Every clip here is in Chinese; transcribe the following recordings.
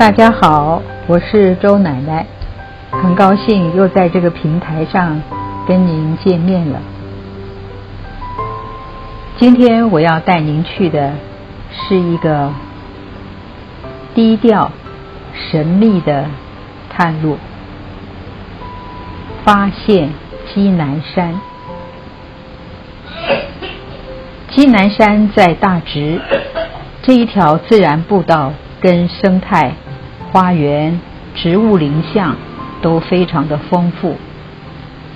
大家好，我是周奶奶，很高兴又在这个平台上跟您见面了。今天我要带您去的是一个低调、神秘的探路，发现鸡南山。鸡南山在大直，这一条自然步道跟生态。花园、植物林相都非常的丰富，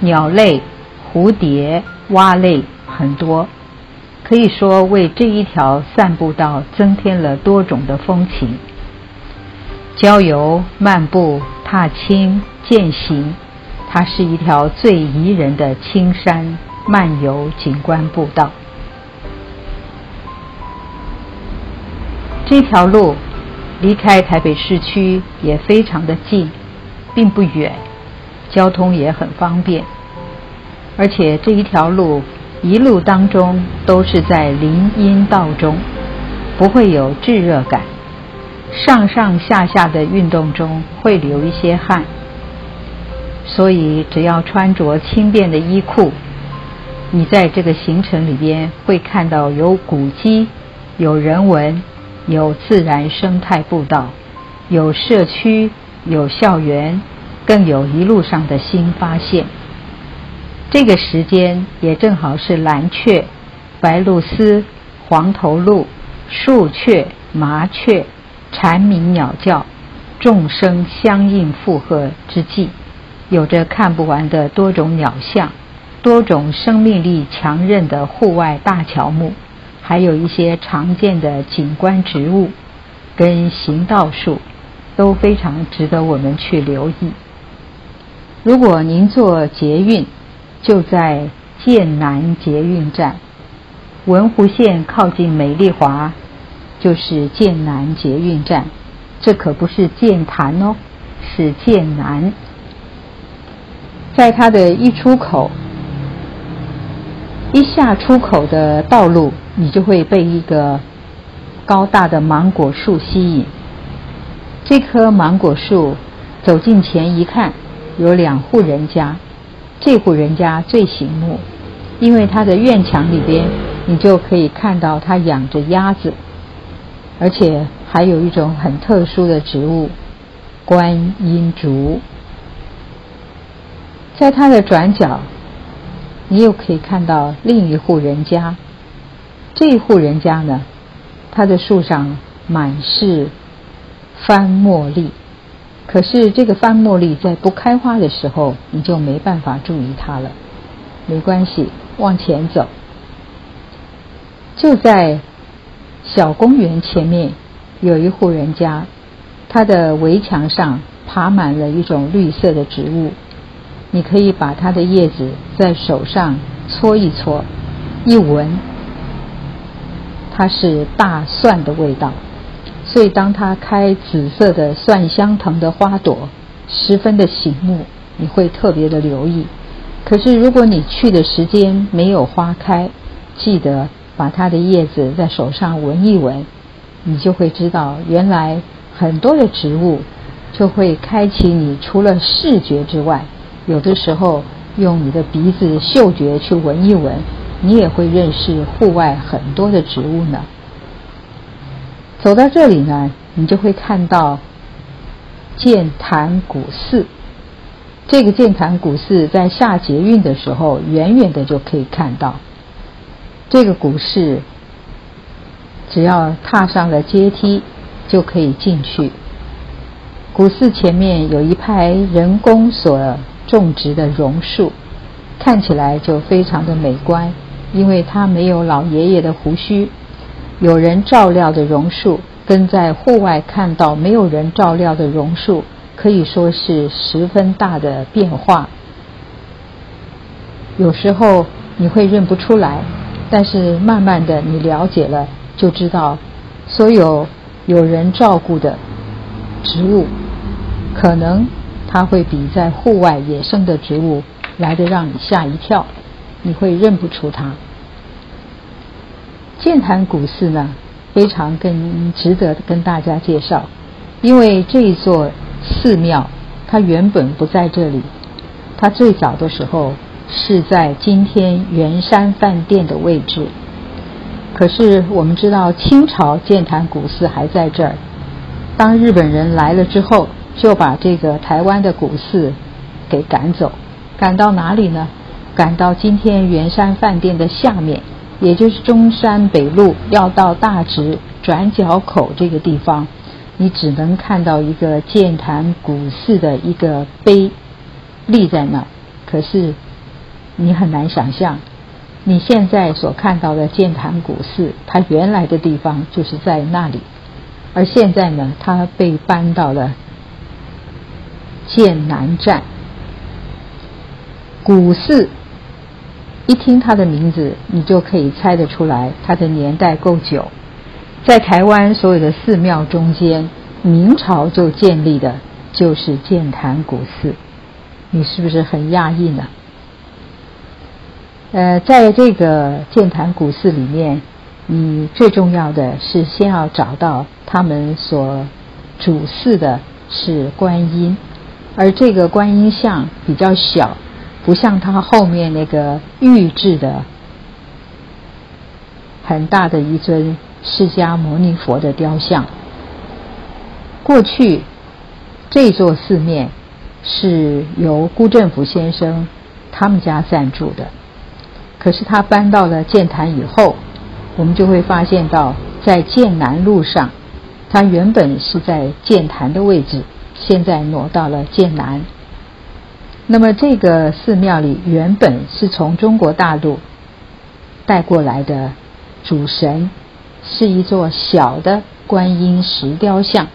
鸟类、蝴蝶、蛙类很多，可以说为这一条散步道增添了多种的风情。郊游、漫步、踏青、践行，它是一条最宜人的青山漫游景观步道。这条路。离开台北市区也非常的近，并不远，交通也很方便。而且这一条路一路当中都是在林荫道中，不会有炙热感。上上下下的运动中会流一些汗，所以只要穿着轻便的衣裤，你在这个行程里边会看到有古迹，有人文。有自然生态步道，有社区，有校园，更有一路上的新发现。这个时间也正好是蓝雀、白鹭鸶、黄头鹭、树雀、麻雀、蝉鸣鸟叫，众生相应附和之际，有着看不完的多种鸟象，多种生命力强韧的户外大乔木。还有一些常见的景观植物跟行道树都非常值得我们去留意。如果您坐捷运，就在剑南捷运站，文湖线靠近美丽华就是剑南捷运站，这可不是剑潭哦，是剑南。在它的一出口，一下出口的道路。你就会被一个高大的芒果树吸引。这棵芒果树走近前一看，有两户人家。这户人家最醒目，因为他的院墙里边，你就可以看到他养着鸭子，而且还有一种很特殊的植物——观音竹。在它的转角，你又可以看到另一户人家。这户人家呢，他的树上满是番茉莉，可是这个番茉莉在不开花的时候，你就没办法注意它了。没关系，往前走，就在小公园前面有一户人家，它的围墙上爬满了一种绿色的植物，你可以把它的叶子在手上搓一搓，一闻。它是大蒜的味道，所以当它开紫色的蒜香藤的花朵，十分的醒目，你会特别的留意。可是如果你去的时间没有花开，记得把它的叶子在手上闻一闻，你就会知道，原来很多的植物就会开启你除了视觉之外，有的时候用你的鼻子嗅觉去闻一闻。你也会认识户外很多的植物呢。走到这里呢，你就会看到剑潭古寺。这个剑潭古寺在下捷运的时候，远远的就可以看到。这个古寺只要踏上了阶梯，就可以进去。古寺前面有一排人工所种植的榕树，看起来就非常的美观。因为它没有老爷爷的胡须，有人照料的榕树，跟在户外看到没有人照料的榕树，可以说是十分大的变化。有时候你会认不出来，但是慢慢的你了解了，就知道所有有人照顾的植物，可能它会比在户外野生的植物来的让你吓一跳。你会认不出它。剑潭古寺呢，非常跟值得跟大家介绍。因为这一座寺庙它原本不在这里，它最早的时候是在今天圆山饭店的位置。可是我们知道清朝建坛古寺还在这儿，当日本人来了之后，就把这个台湾的古寺给赶走，赶到哪里呢？赶到今天圆山饭店的下面，也就是中山北路要到大直转角口这个地方，你只能看到一个建坛古寺的一个碑立在那儿，可是你很难想象。你现在所看到的建坛古寺，它原来的地方就是在那里，而现在呢，它被搬到了剑南站。古寺，一听它的名字，你就可以猜得出来，它的年代够久。在台湾所有的寺庙中间，明朝就建立的就是建坛古寺，你是不是很讶异呢？呃，在这个建坛古寺里面，你最重要的是先要找到他们所主祀的是观音，而这个观音像比较小，不像它后面那个玉制的很大的一尊释迦牟尼佛的雕像。过去这座寺庙是由辜振甫先生他们家赞助的。可是他搬到了建坛以后，我们就会发现到，在建南路上，它原本是在建坛的位置，现在挪到了建南。那么这个寺庙里原本是从中国大陆带过来的主神，是一座小的观音石雕像。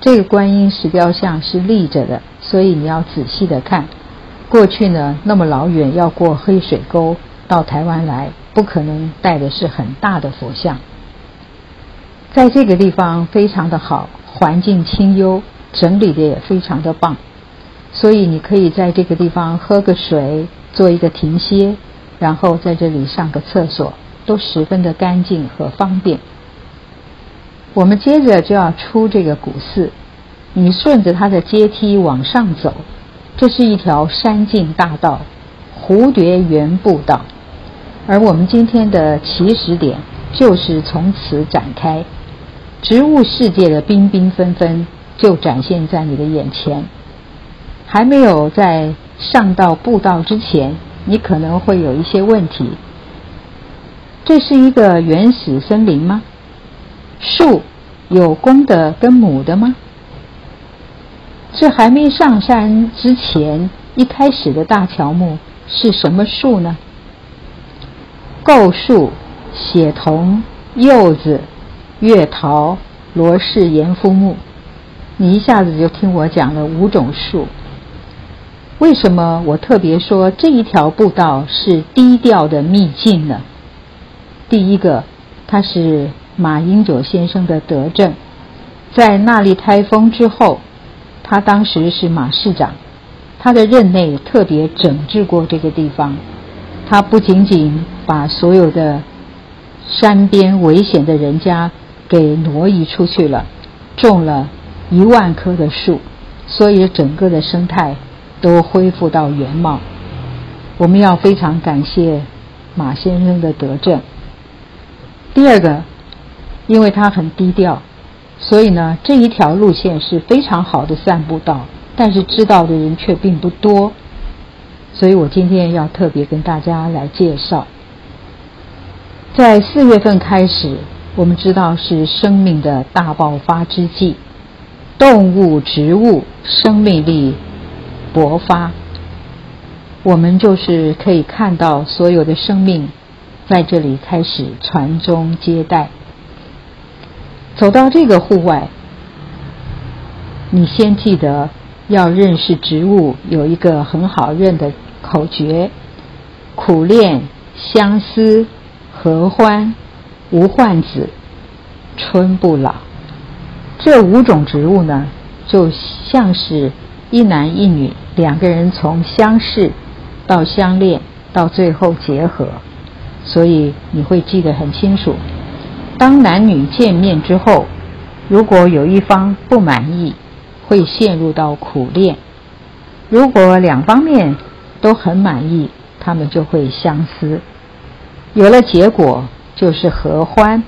这个观音石雕像是立着的，所以你要仔细的看。过去呢，那么老远要过黑水沟。到台湾来，不可能带的是很大的佛像。在这个地方非常的好，环境清幽，整理的也非常的棒，所以你可以在这个地方喝个水，做一个停歇，然后在这里上个厕所，都十分的干净和方便。我们接着就要出这个古寺，你顺着它的阶梯往上走，这是一条山径大道——蝴蝶园步道。而我们今天的起始点就是从此展开，植物世界的缤缤纷纷就展现在你的眼前。还没有在上到步道之前，你可能会有一些问题：这是一个原始森林吗？树有公的跟母的吗？这还没上山之前，一开始的大乔木是什么树呢？构树、血桐、柚子、月桃、罗氏岩夫木，你一下子就听我讲了五种树。为什么我特别说这一条步道是低调的秘境呢？第一个，它是马英九先生的德政，在那莉台风之后，他当时是马市长，他的任内特别整治过这个地方。他不仅仅把所有的山边危险的人家给挪移出去了，种了一万棵的树，所以整个的生态都恢复到原貌。我们要非常感谢马先生的德政。第二个，因为他很低调，所以呢这一条路线是非常好的散步道，但是知道的人却并不多。所以我今天要特别跟大家来介绍，在四月份开始，我们知道是生命的大爆发之际，动物、植物生命力勃发，我们就是可以看到所有的生命在这里开始传宗接代。走到这个户外，你先记得要认识植物，有一个很好认的。口诀：苦练、相思、合欢、无患子、春不老。这五种植物呢，就像是一男一女两个人从相识到相恋到最后结合，所以你会记得很清楚。当男女见面之后，如果有一方不满意，会陷入到苦恋；如果两方面都很满意，他们就会相思。有了结果就是合欢，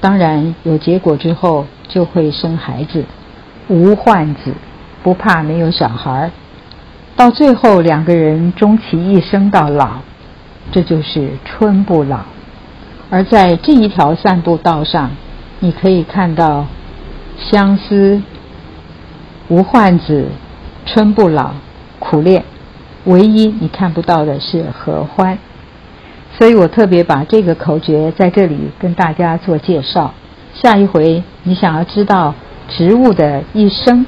当然有结果之后就会生孩子，无患子，不怕没有小孩到最后两个人终其一生到老，这就是春不老。而在这一条散步道上，你可以看到相思、无患子、春不老、苦恋，唯一你看不到的是合欢。所以我特别把这个口诀在这里跟大家做介绍。下一回你想要知道植物的一生，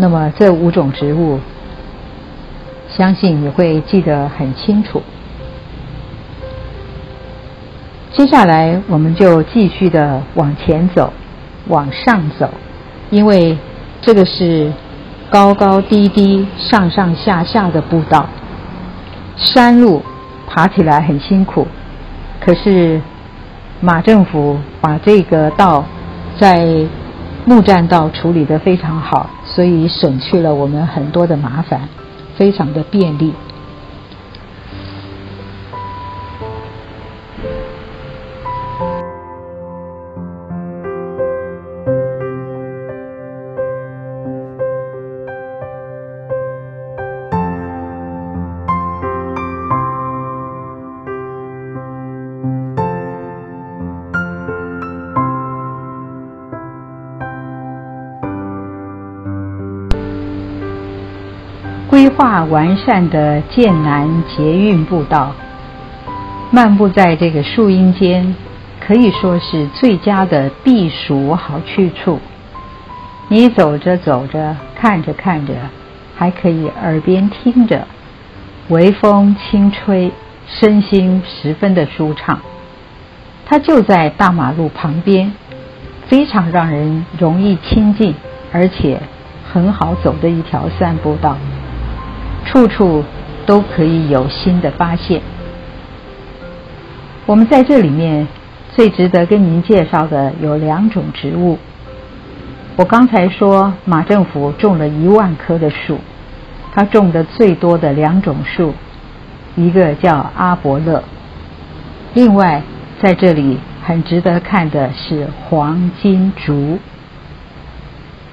那么这五种植物，相信你会记得很清楚。接下来我们就继续的往前走，往上走，因为这个是高高低低、上上下下的步道，山路爬起来很辛苦。可是马政府把这个道在木栈道处理得非常好，所以省去了我们很多的麻烦，非常的便利。规划完善的剑南捷运步道，漫步在这个树荫间，可以说是最佳的避暑好去处。你走着走着，看着看着，还可以耳边听着微风轻吹，身心十分的舒畅。它就在大马路旁边，非常让人容易亲近，而且很好走的一条散步道。处处都可以有新的发现。我们在这里面最值得跟您介绍的有两种植物。我刚才说马政府种了一万棵的树，他种的最多的两种树，一个叫阿伯勒，另外在这里很值得看的是黄金竹。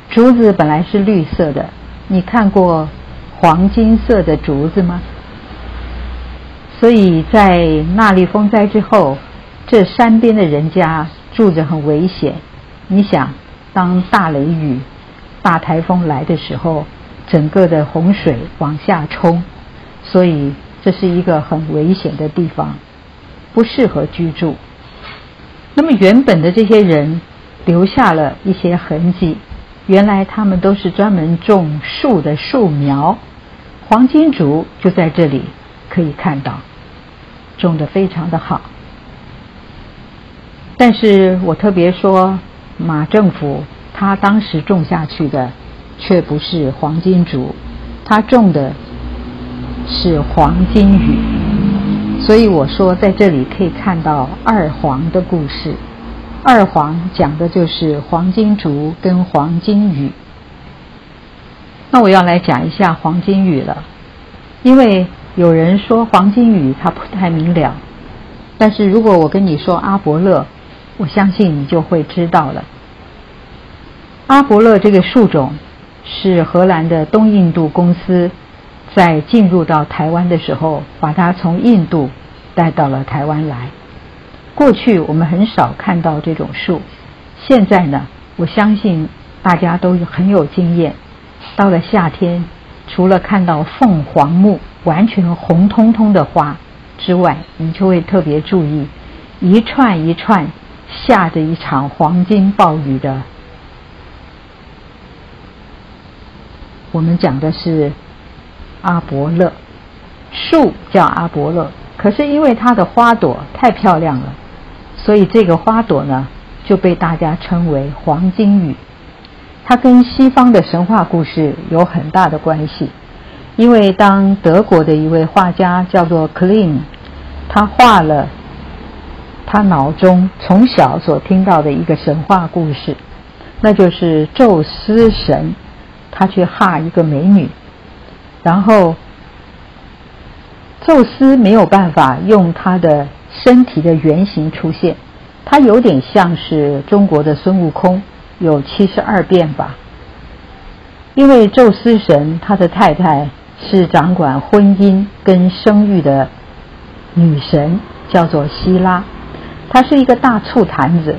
竹子本来是绿色的，你看过？黄金色的竹子吗？所以在那莉风灾之后，这山边的人家住着很危险。你想，当大雷雨、大台风来的时候，整个的洪水往下冲，所以这是一个很危险的地方，不适合居住。那么原本的这些人留下了一些痕迹。原来他们都是专门种树的树苗，黄金竹就在这里可以看到，种的非常的好。但是我特别说，马政府他当时种下去的却不是黄金竹，他种的是黄金雨。所以我说在这里可以看到二黄的故事。二黄讲的就是黄金竹跟黄金雨。那我要来讲一下黄金雨了，因为有人说黄金雨它不太明了，但是如果我跟你说阿伯乐，我相信你就会知道了。阿伯乐这个树种是荷兰的东印度公司在进入到台湾的时候，把它从印度带到了台湾来。过去我们很少看到这种树，现在呢，我相信大家都很有经验。到了夏天，除了看到凤凰木完全红彤彤的花之外，你就会特别注意一串一串下着一场黄金暴雨的。我们讲的是阿伯勒树，叫阿伯勒，可是因为它的花朵太漂亮了。所以这个花朵呢，就被大家称为黄金雨。它跟西方的神话故事有很大的关系。因为当德国的一位画家叫做 Klein，他画了他他脑中从小所听到的一个神话故事，那就是宙斯神他去哈一个美女，然后宙斯没有办法用他的身体的原型出现，它有点像是中国的孙悟空，有七十二变吧。因为宙斯神他的太太是掌管婚姻跟生育的女神，叫做希拉。她是一个大醋坛子，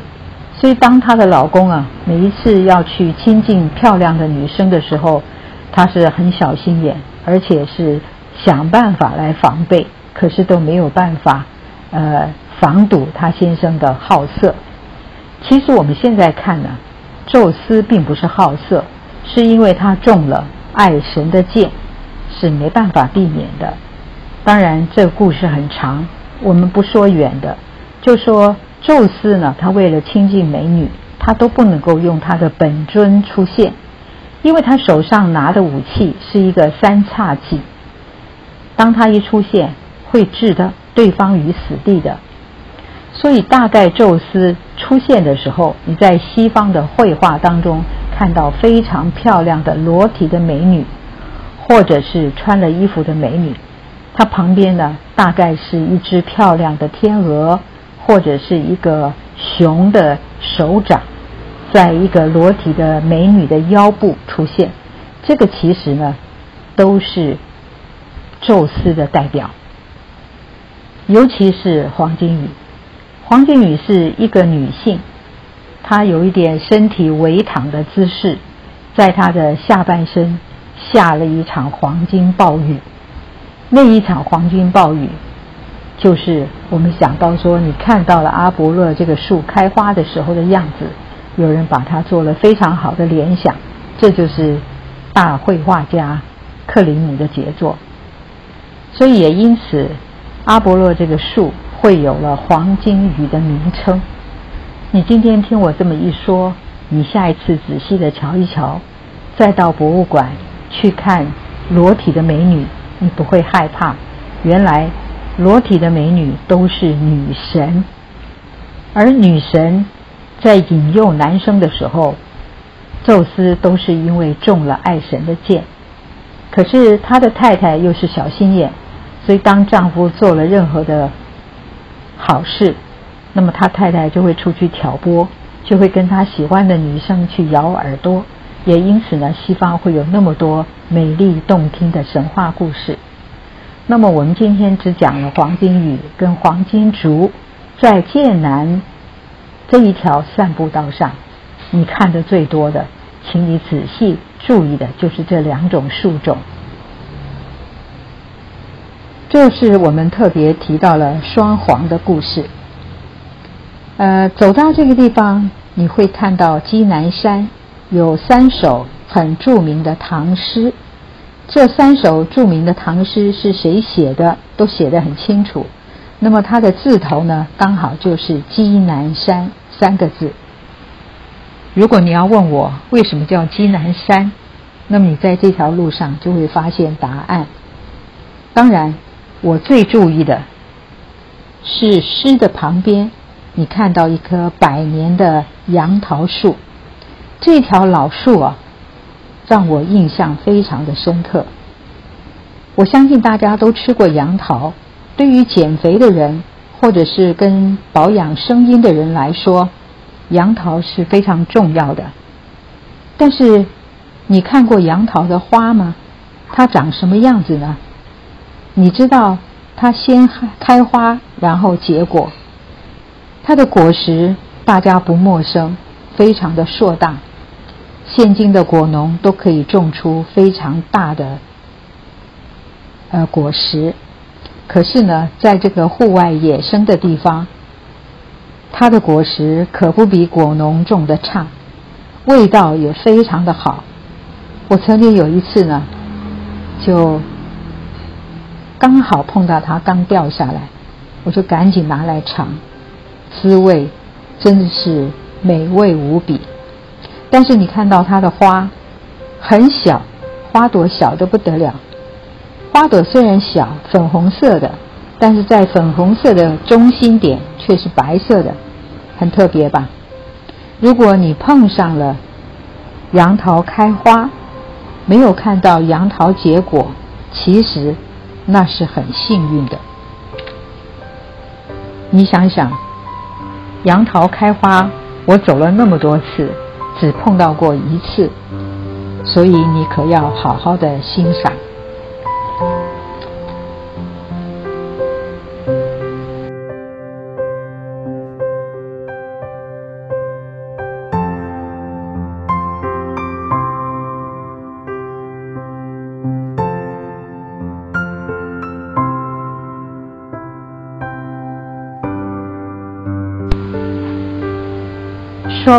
所以当她的老公啊每一次要去亲近漂亮的女生的时候，她是很小心眼，而且是想办法来防备，可是都没有办法呃防堵她先生的好色。其实我们现在看呢，宙斯并不是好色，是因为他中了爱神的箭，是没办法避免的。当然，这个故事很长，我们不说远的。就说宙斯呢，他为了亲近美女，他都不能够用他的本尊出现，因为他手上拿的武器是一个三叉戟，当他一出现，会置的对方于死地的。所以大概宙斯出现的时候，你在西方的绘画当中看到非常漂亮的裸体的美女，或者是穿了衣服的美女，她旁边呢大概是一只漂亮的天鹅。或者是一个熊的手掌，在一个裸体的美女的腰部出现，这个其实呢，都是宙斯的代表。尤其是黄金羽，黄金羽是一个女性，她有一点身体微躺的姿势，在她的下半身下了一场黄金暴雨，那一场黄金暴雨。就是我们想到说，你看到了阿伯勒这个树开花的时候的样子，有人把它做了非常好的联想，这就是大绘画家克林姆的杰作。所以也因此，阿波罗这个树会有了黄金鱼的名称。你今天听我这么一说，你下一次仔细的瞧一瞧，再到博物馆去看裸体的美女，你不会害怕。原来。裸体的美女都是女神，而女神在引诱男生的时候，宙斯都是因为中了爱神的箭。可是他的太太又是小心眼，所以当丈夫做了任何的好事，那么他太太就会出去挑拨，就会跟他喜欢的女生去咬耳朵。也因此呢，西方会有那么多美丽动听的神话故事。那么我们今天只讲了黄金雨跟黄金竹，在剑南这一条散步道上，你看的最多的，请你仔细注意的就是这两种树种。这是我们特别提到了双黄的故事。呃，走到这个地方，你会看到基南山有三首很著名的唐诗。这三首著名的唐诗是谁写的？都写得很清楚。那么它的字头呢，刚好就是“鸡南山”三个字。如果你要问我为什么叫鸡南山，那么你在这条路上就会发现答案。当然，我最注意的是诗的旁边，你看到一棵百年的杨桃树。这条老树啊。让我印象非常的深刻。我相信大家都吃过杨桃，对于减肥的人或者是跟保养声音的人来说，杨桃是非常重要的。但是，你看过杨桃的花吗？它长什么样子呢？你知道它先开花，然后结果。它的果实大家不陌生，非常的硕大。现今的果农都可以种出非常大的呃果实，可是呢，在这个户外野生的地方，它的果实可不比果农种的差，味道也非常的好。我曾经有一次呢，就刚好碰到它刚掉下来，我就赶紧拿来尝，滋味真的是美味无比。但是你看到它的花很小，花朵小的不得了。花朵虽然小，粉红色的，但是在粉红色的中心点却是白色的，很特别吧？如果你碰上了杨桃开花，没有看到杨桃结果，其实那是很幸运的。你想想，杨桃开花，我走了那么多次，只碰到过一次，所以你可要好好的欣赏。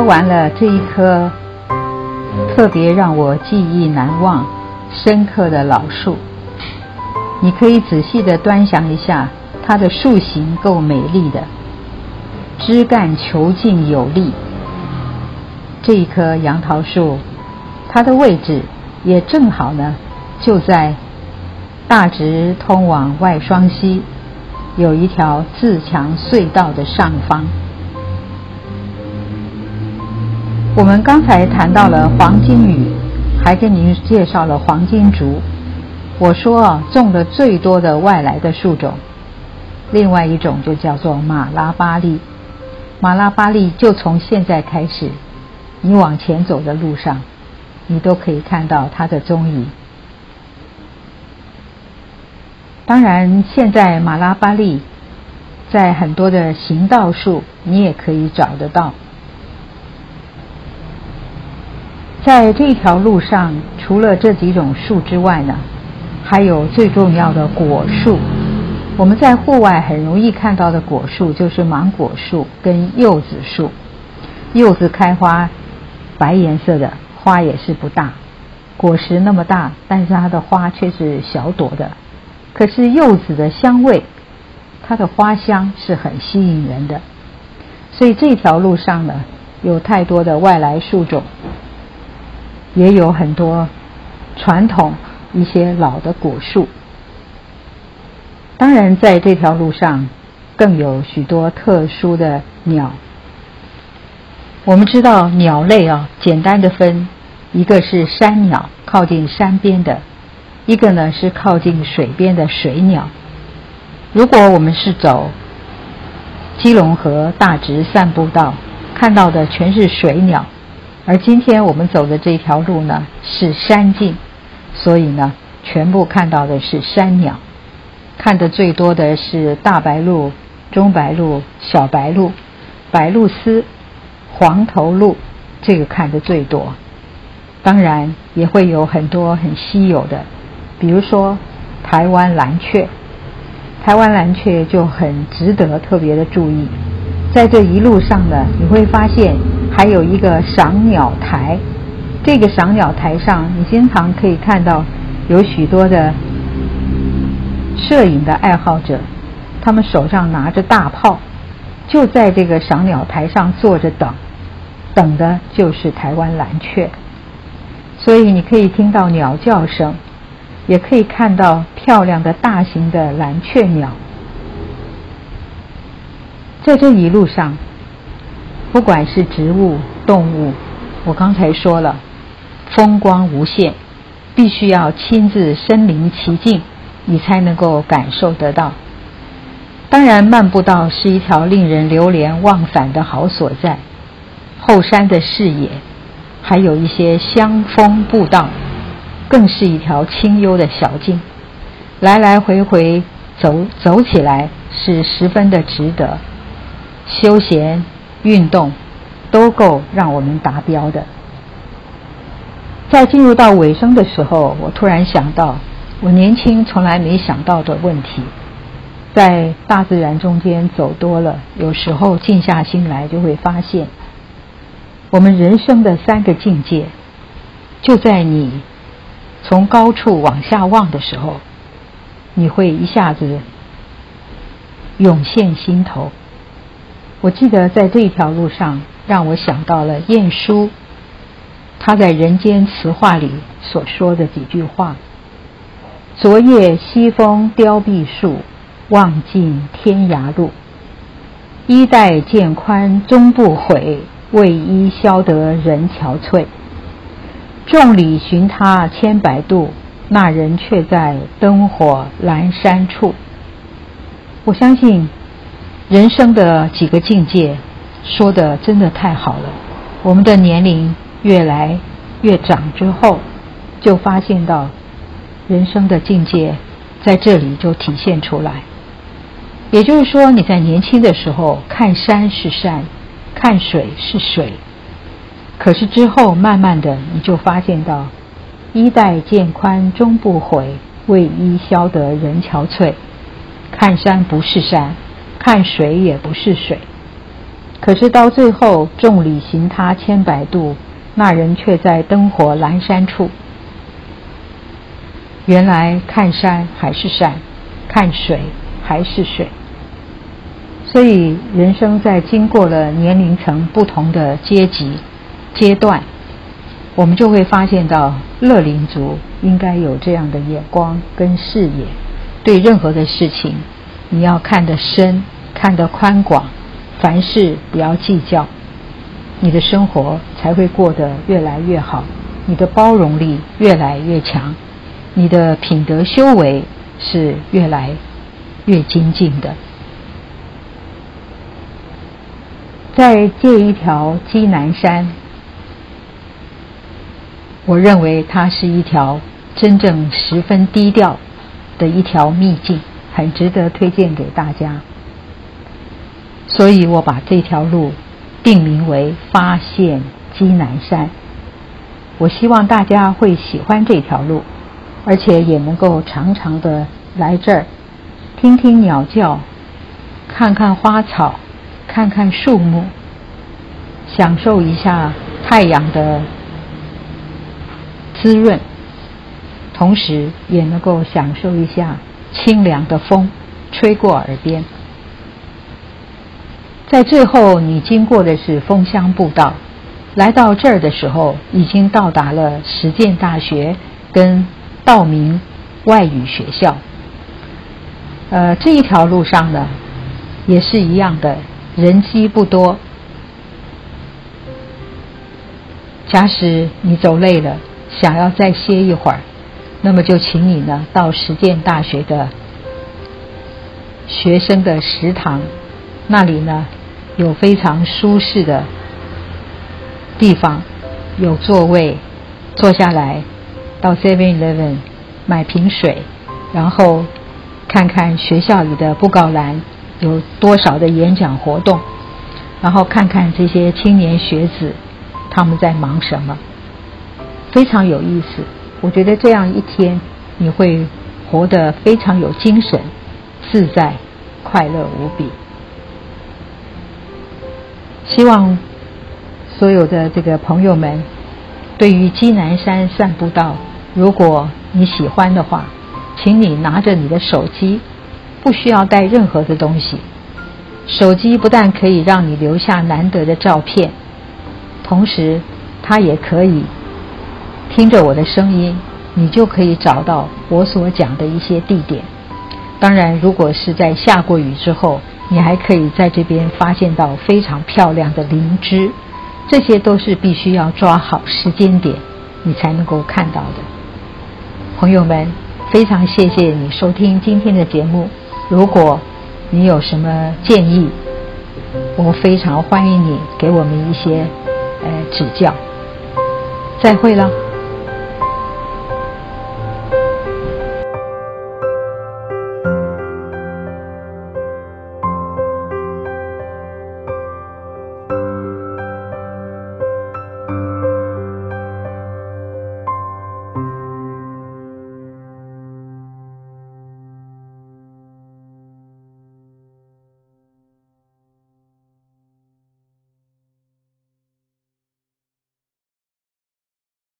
完了这一棵特别让我记忆难忘、深刻的老树，你可以仔细的端详一下它的树形够美丽的，枝干遒劲有力。这一棵杨桃树，它的位置也正好呢，就在大直通往外双溪有一条自强隧道的上方。我们刚才谈到了黄金雨，还跟您介绍了黄金竹。我说啊，种的最多的外来的树种，另外一种就叫做马拉巴栗。马拉巴栗就从现在开始，你往前走的路上，你都可以看到它的踪影。当然，现在马拉巴栗在很多的行道树，你也可以找得到。在这条路上，除了这几种树之外呢，还有最重要的果树。我们在户外很容易看到的果树就是芒果树跟柚子树。柚子开花，白颜色的花也是不大，果实那么大，但是它的花却是小朵的。可是柚子的香味，它的花香是很吸引人的。所以这条路上呢，有太多的外来树种。也有很多传统一些老的果树，当然在这条路上更有许多特殊的鸟。我们知道鸟类啊，简单的分，一个是山鸟，靠近山边的；一个呢是靠近水边的水鸟。如果我们是走基隆河大直散步道，看到的全是水鸟。而今天我们走的这条路呢是山径，所以呢全部看到的是山鸟，看的最多的是大白鹭、中白鹭、小白鹭、白鹭鸶、黄头鹭，这个看的最多。当然也会有很多很稀有的，比如说台湾蓝雀，台湾蓝雀就很值得特别的注意。在这一路上呢，你会发现。还有一个赏鸟台，这个赏鸟台上，你经常可以看到有许多的摄影的爱好者，他们手上拿着大炮，就在这个赏鸟台上坐着等，等的就是台湾蓝雀。所以你可以听到鸟叫声，也可以看到漂亮的大型的蓝雀鸟，在这一路上。不管是植物、动物，我刚才说了，风光无限，必须要亲自身临其境，你才能够感受得到。当然，漫步道是一条令人流连忘返的好所在。后山的视野，还有一些香风步道，更是一条清幽的小径。来来回回走走起来，是十分的值得休闲。运动都够让我们达标的。在进入到尾声的时候，我突然想到，我年轻从来没想到的问题。在大自然中间走多了，有时候静下心来，就会发现，我们人生的三个境界，就在你从高处往下望的时候，你会一下子涌现心头。我记得在这条路上，让我想到了晏殊，他在《人间词话》里所说的几句话：“昨夜西风凋碧树，望尽天涯路。衣带渐宽终不悔，为伊消得人憔悴。众里寻他千百度，那人却在灯火阑珊处。我相信人生的几个境界说的真的太好了。我们的年龄越来越长之后，就发现到人生的境界在这里就体现出来。也就是说，你在年轻的时候看山是山，看水是水，可是之后慢慢的你就发现到，衣带渐宽终不悔，为伊消得人憔悴。看山不是山，看水也不是水，可是到最后众里寻他千百度，那人却在灯火阑珊处。原来看山还是山，看水。还是水，所以人生在经过了年龄层不同的阶级阶段，我们就会发现到乐龄族应该有这样的眼光跟视野，对任何的事情，你要看得深，看得宽广，凡事不要计较，你的生活才会过得越来越好，你的包容力越来越强，你的品德修为是越来。越精进的，再借一条鸡南山，我认为它是一条真正十分低调的一条秘境，很值得推荐给大家。所以我把这条路定名为发现基南山。我希望大家会喜欢这条路，而且也能够常常的来这儿。听听鸟叫，看看花草，看看树木，享受一下太阳的滋润，同时也能够享受一下清凉的风吹过耳边。在最后，你经过的是枫香步道，来到这儿的时候，已经到达了实践大学跟道明外语学校。呃，这一条路上呢，也是一样的，人机不多。假使你走累了，想要再歇一会儿，那么就请你呢到实践大学的学生的食堂，那里呢有非常舒适的地方，有座位，坐下来到 Seven Eleven 买瓶水，然后。看看学校里的布告栏有多少的演讲活动，然后看看这些青年学子他们在忙什么，非常有意思。我觉得这样一天你会活得非常有精神、自在、快乐无比。希望所有的这个朋友们对于基南山散步道，如果你喜欢的话。请你拿着你的手机，不需要带任何的东西。手机不但可以让你留下难得的照片，同时它也可以听着我的声音，你就可以找到我所讲的一些地点。当然，如果是在下过雨之后，你还可以在这边发现到非常漂亮的灵芝，这些都是必须要抓好时间点，你才能够看到的。朋友们。非常谢谢你收听今天的节目。如果你有什么建议，我非常欢迎你给我们一些呃指教。再会了。